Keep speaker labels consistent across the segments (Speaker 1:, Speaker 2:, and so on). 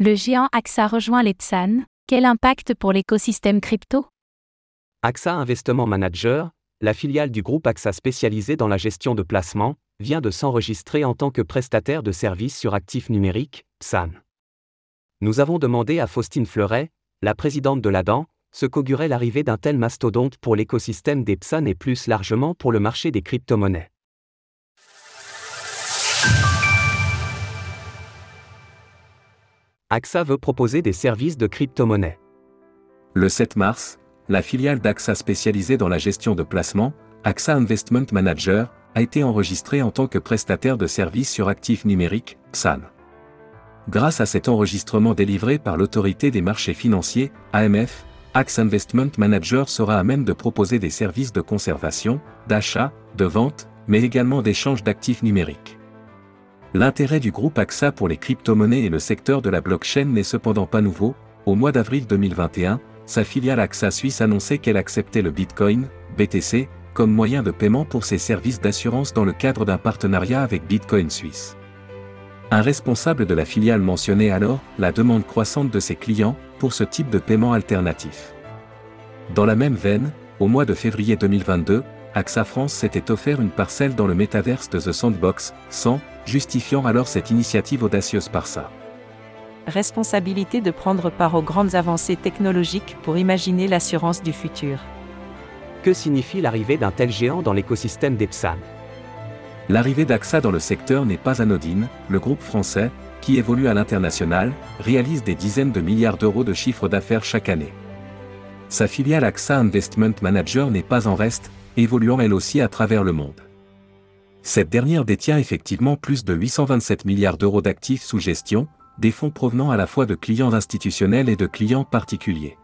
Speaker 1: Le géant AXA rejoint les PSAN, quel impact pour l'écosystème crypto?
Speaker 2: AXA Investment Manager, la filiale du groupe AXA spécialisée dans la gestion de placements, vient de s'enregistrer en tant que prestataire de services sur actifs numériques, PSAN. Nous avons demandé à Faustine Fleuret, la présidente de l'ADAN, ce qu'augurait l'arrivée d'un tel mastodonte pour l'écosystème des PSAN et plus largement pour le marché des crypto-monnaies. AXA veut proposer des services de crypto-monnaie.
Speaker 3: Le 7 mars, la filiale d'AXA spécialisée dans la gestion de placements, AXA Investment Manager, a été enregistrée en tant que prestataire de services sur actifs numériques, PSAN. Grâce à cet enregistrement délivré par l'autorité des marchés financiers, AMF, AXA Investment Manager sera à même de proposer des services de conservation, d'achat, de vente, mais également d'échange d'actifs numériques. L'intérêt du groupe AXA pour les crypto-monnaies et le secteur de la blockchain n'est cependant pas nouveau. Au mois d'avril 2021, sa filiale AXA Suisse annonçait qu'elle acceptait le Bitcoin, BTC, comme moyen de paiement pour ses services d'assurance dans le cadre d'un partenariat avec Bitcoin Suisse. Un responsable de la filiale mentionnait alors la demande croissante de ses clients pour ce type de paiement alternatif. Dans la même veine, au mois de février 2022, AXA France s'était offert une parcelle dans le métaverse de The Sandbox, 100, justifiant alors cette initiative audacieuse par ça.
Speaker 4: Responsabilité de prendre part aux grandes avancées technologiques pour imaginer l'assurance du futur.
Speaker 2: Que signifie l'arrivée d'un tel géant dans l'écosystème d'Epsan
Speaker 3: L'arrivée d'AXA dans le secteur n'est pas anodine, le groupe français, qui évolue à l'international, réalise des dizaines de milliards d'euros de chiffre d'affaires chaque année. Sa filiale AXA Investment Manager n'est pas en reste, évoluant elle aussi à travers le monde. Cette dernière détient effectivement plus de 827 milliards d'euros d'actifs sous gestion, des fonds provenant à la fois de clients institutionnels et de clients particuliers.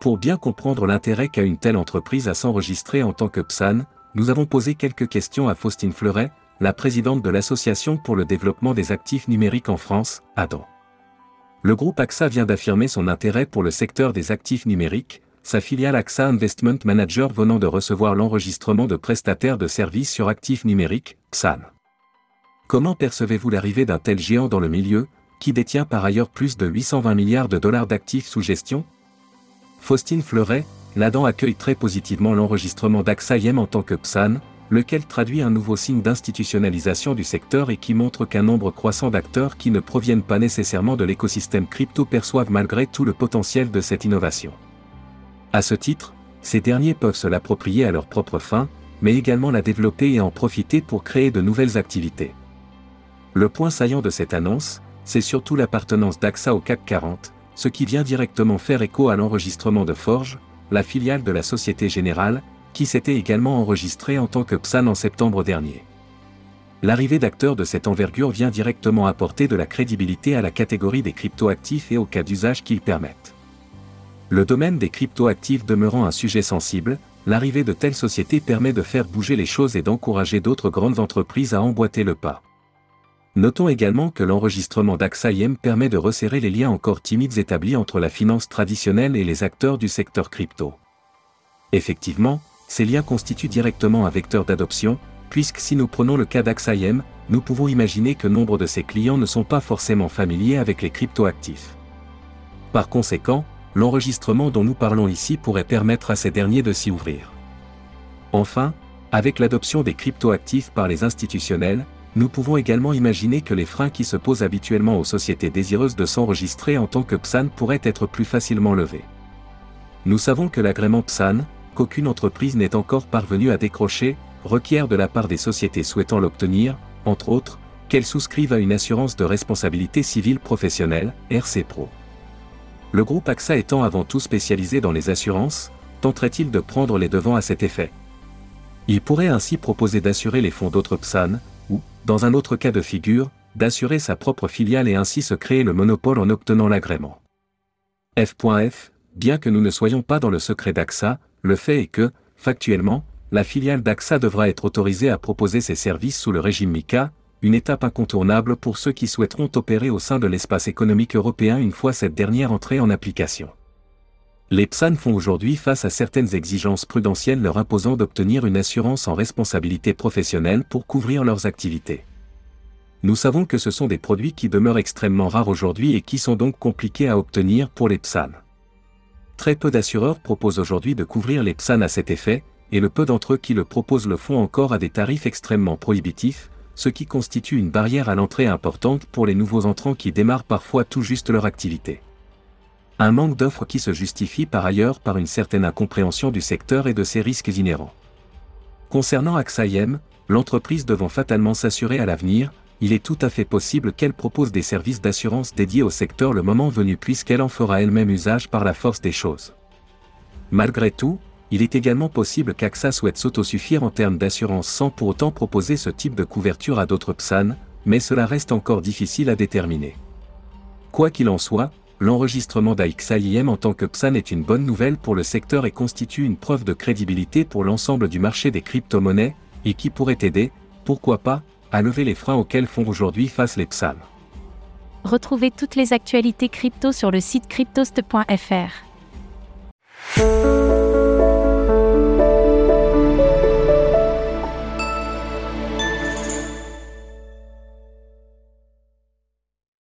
Speaker 3: Pour bien comprendre l'intérêt qu'a une telle entreprise à s'enregistrer en tant que PSAN, nous avons posé quelques questions à Faustine Fleuret, la présidente de l'Association pour le développement des actifs numériques en France, ADAN. Le groupe AXA vient d'affirmer son intérêt pour le secteur des actifs numériques, sa filiale AXA Investment Manager venant de recevoir l'enregistrement de prestataires de services sur actifs numériques, PSAN. Comment percevez-vous l'arrivée d'un tel géant dans le milieu, qui détient par ailleurs plus de 820 milliards de dollars d'actifs sous gestion? Faustine Fleuret, l'ADAN accueille très positivement l'enregistrement d'AXA IM en tant que PSAN, lequel traduit un nouveau signe d'institutionnalisation du secteur et qui montre qu'un nombre croissant d'acteurs qui ne proviennent pas nécessairement de l'écosystème crypto perçoivent malgré tout le potentiel de cette innovation. À ce titre, ces derniers peuvent se l'approprier à leur propre fin, mais également la développer et en profiter pour créer de nouvelles activités. Le point saillant de cette annonce, c'est surtout l'appartenance d'AXA au CAC 40, ce qui vient directement faire écho à l'enregistrement de Forge, la filiale de la Société Générale, qui s'était également enregistrée en tant que PSAN en septembre dernier. L'arrivée d'acteurs de cette envergure vient directement apporter de la crédibilité à la catégorie des cryptoactifs et aux cas d'usage qu'ils permettent. Le domaine des cryptoactifs demeurant un sujet sensible, l'arrivée de telles sociétés permet de faire bouger les choses et d'encourager d'autres grandes entreprises à emboîter le pas. Notons également que l'enregistrement d'AXA IM permet de resserrer les liens encore timides établis entre la finance traditionnelle et les acteurs du secteur crypto. Effectivement, ces liens constituent directement un vecteur d'adoption, puisque si nous prenons le cas d'AXA IM, nous pouvons imaginer que nombre de ses clients ne sont pas forcément familiers avec les cryptoactifs. Par conséquent, l'enregistrement dont nous parlons ici pourrait permettre à ces derniers de s'y ouvrir. Enfin, avec l'adoption des cryptoactifs par les institutionnels, nous pouvons également imaginer que les freins qui se posent habituellement aux sociétés désireuses de s'enregistrer en tant que PSAN pourraient être plus facilement levés. Nous savons que l'agrément PSAN, qu'aucune entreprise n'est encore parvenue à décrocher, requiert de la part des sociétés souhaitant l'obtenir, entre autres, qu'elles souscrivent à une assurance de responsabilité civile professionnelle, RC Pro. Le groupe AXA étant avant tout spécialisé dans les assurances, tenterait-il de prendre les devants à cet effet? Il pourrait ainsi proposer d'assurer les fonds d'autres PSAN, ou, dans un autre cas de figure, d'assurer sa propre filiale et ainsi se créer le monopole en obtenant l'agrément. F.F. Bien que nous ne soyons pas dans le secret d'AXA, le fait est que, factuellement, la filiale d'AXA devra être autorisée à proposer ses services sous le régime MICA, une étape incontournable pour ceux qui souhaiteront opérer au sein de l'espace économique européen une fois cette dernière entrée en application. Les PSAN font aujourd'hui face à certaines exigences prudentielles leur imposant d'obtenir une assurance en responsabilité professionnelle pour couvrir leurs activités. nous savons que ce sont des produits qui demeurent extrêmement rares aujourd'hui et qui sont donc compliqués à obtenir pour les PSAN. Très peu d'assureurs proposent aujourd'hui de couvrir les PSAN à cet effet, et le peu d'entre eux qui le proposent le font encore à des tarifs extrêmement prohibitifs, ce qui constitue une barrière à l'entrée importante pour les nouveaux entrants qui démarrent parfois tout juste leur activité. Un manque d'offres qui se justifie par ailleurs par une certaine incompréhension du secteur et de ses risques inhérents. Concernant AXA IM, l'entreprise devant fatalement s'assurer à l'avenir, il est tout à fait possible qu'elle propose des services d'assurance dédiés au secteur le moment venu puisqu'elle en fera elle-même usage par la force des choses. Malgré tout, il est également possible qu'AXA souhaite s'autosuffire en termes d'assurance sans pour autant proposer ce type de couverture à d'autres PSAN, mais cela reste encore difficile à déterminer. Quoi qu'il en soit, l'enregistrement d'AXA IM en tant que PSAN est une bonne nouvelle pour le secteur et constitue une preuve de crédibilité pour l'ensemble du marché des crypto-monnaies, et qui pourrait aider, pourquoi pas, à lever les freins auxquels font aujourd'hui face les PSAM.
Speaker 1: Retrouvez toutes les actualités crypto sur le site cryptost.fr.